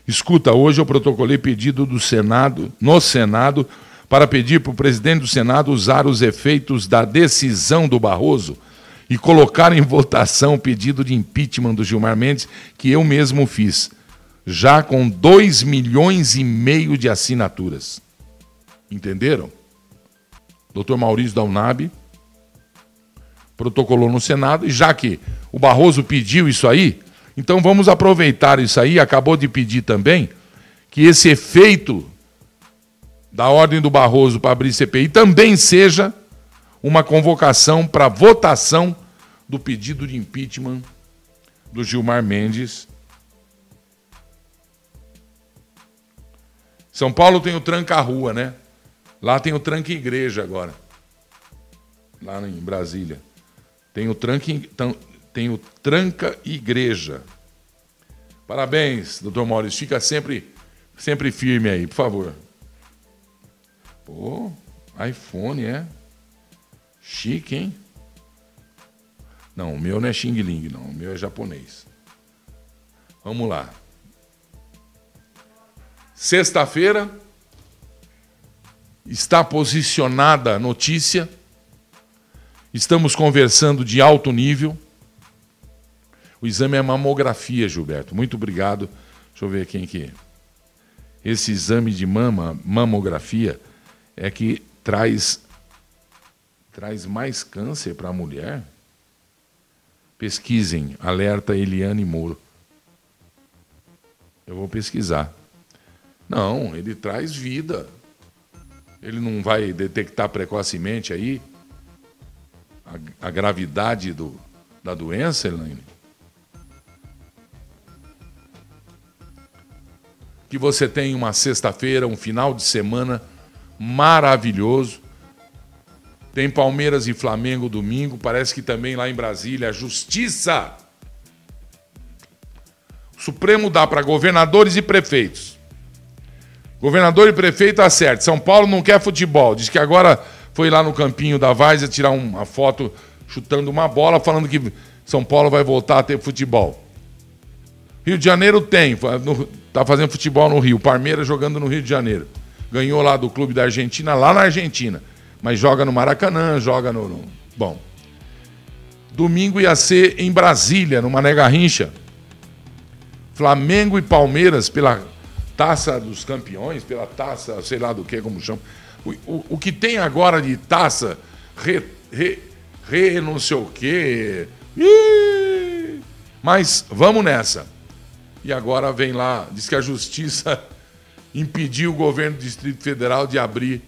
Escuta, hoje eu protocolei pedido do Senado, no Senado, para pedir para o presidente do Senado usar os efeitos da decisão do Barroso e colocar em votação o pedido de impeachment do Gilmar Mendes, que eu mesmo fiz já com 2 milhões e meio de assinaturas. Entenderam? Doutor Maurício da UNAB protocolou no Senado, e já que o Barroso pediu isso aí, então vamos aproveitar isso aí, acabou de pedir também, que esse efeito da ordem do Barroso para abrir CPI também seja uma convocação para votação do pedido de impeachment do Gilmar Mendes São Paulo tem o tranca-rua, né? Lá tem o tranca-igreja agora. Lá em Brasília. Tem o tranca, tem o tranca-igreja. Parabéns, doutor Maurício. Fica sempre, sempre firme aí, por favor. Pô, iPhone, é? Chique, hein? Não, o meu não é Xing Ling, não. O meu é japonês. Vamos lá. Sexta-feira está posicionada a notícia. Estamos conversando de alto nível. O exame é mamografia, Gilberto. Muito obrigado. Deixa eu ver quem que. Esse exame de mama, mamografia, é que traz traz mais câncer para a mulher? Pesquisem, alerta Eliane Moro. Eu vou pesquisar. Não, ele traz vida. Ele não vai detectar precocemente aí a, a gravidade do, da doença, Elaine? Que você tem uma sexta-feira, um final de semana maravilhoso. Tem Palmeiras e Flamengo domingo. Parece que também lá em Brasília, a justiça. O Supremo dá para governadores e prefeitos Governador e prefeito acerta. São Paulo não quer futebol. Diz que agora foi lá no campinho da Várzea tirar uma foto chutando uma bola, falando que São Paulo vai voltar a ter futebol. Rio de Janeiro tem, está fazendo futebol no Rio. Parmeira jogando no Rio de Janeiro. Ganhou lá do clube da Argentina, lá na Argentina. Mas joga no Maracanã, joga no. no... Bom. Domingo ia ser em Brasília, no Mané Garrincha. Flamengo e Palmeiras pela taça dos campeões, pela taça, sei lá do que, como chama. O, o, o que tem agora de taça, re, re, re não sei o quê. Mas vamos nessa. E agora vem lá, diz que a justiça impediu o governo do Distrito Federal de abrir.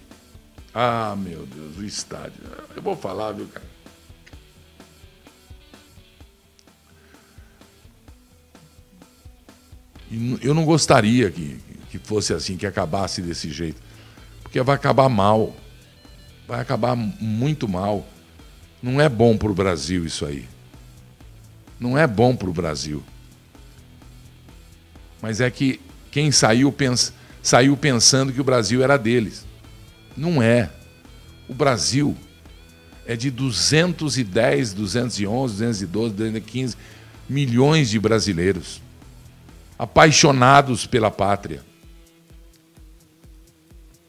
Ah, meu Deus, o estádio. Eu vou falar, viu, cara? eu não gostaria que, que fosse assim, que acabasse desse jeito. Porque vai acabar mal. Vai acabar muito mal. Não é bom para o Brasil isso aí. Não é bom para o Brasil. Mas é que quem saiu, pens saiu pensando que o Brasil era deles. Não é. O Brasil é de 210, 211, 212, 215 milhões de brasileiros apaixonados pela pátria.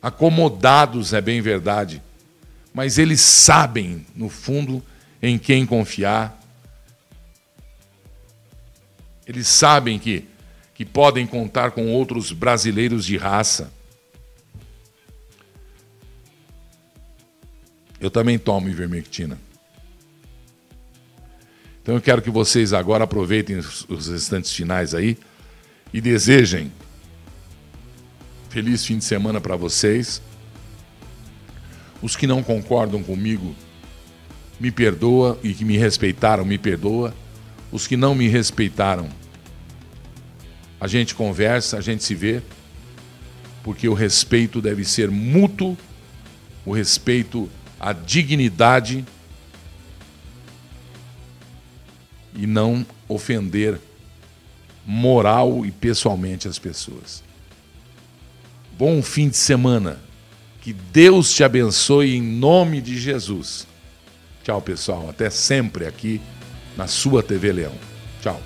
Acomodados, é bem verdade, mas eles sabem, no fundo, em quem confiar. Eles sabem que, que podem contar com outros brasileiros de raça. Eu também tomo ivermectina. Então eu quero que vocês agora aproveitem os restantes finais aí e desejem feliz fim de semana para vocês. Os que não concordam comigo, me perdoa e que me respeitaram, me perdoa. Os que não me respeitaram, a gente conversa, a gente se vê, porque o respeito deve ser mútuo, o respeito à dignidade e não ofender moral e pessoalmente as pessoas. Bom fim de semana. Que Deus te abençoe em nome de Jesus. Tchau, pessoal. Até sempre aqui na sua TV Leão. Tchau.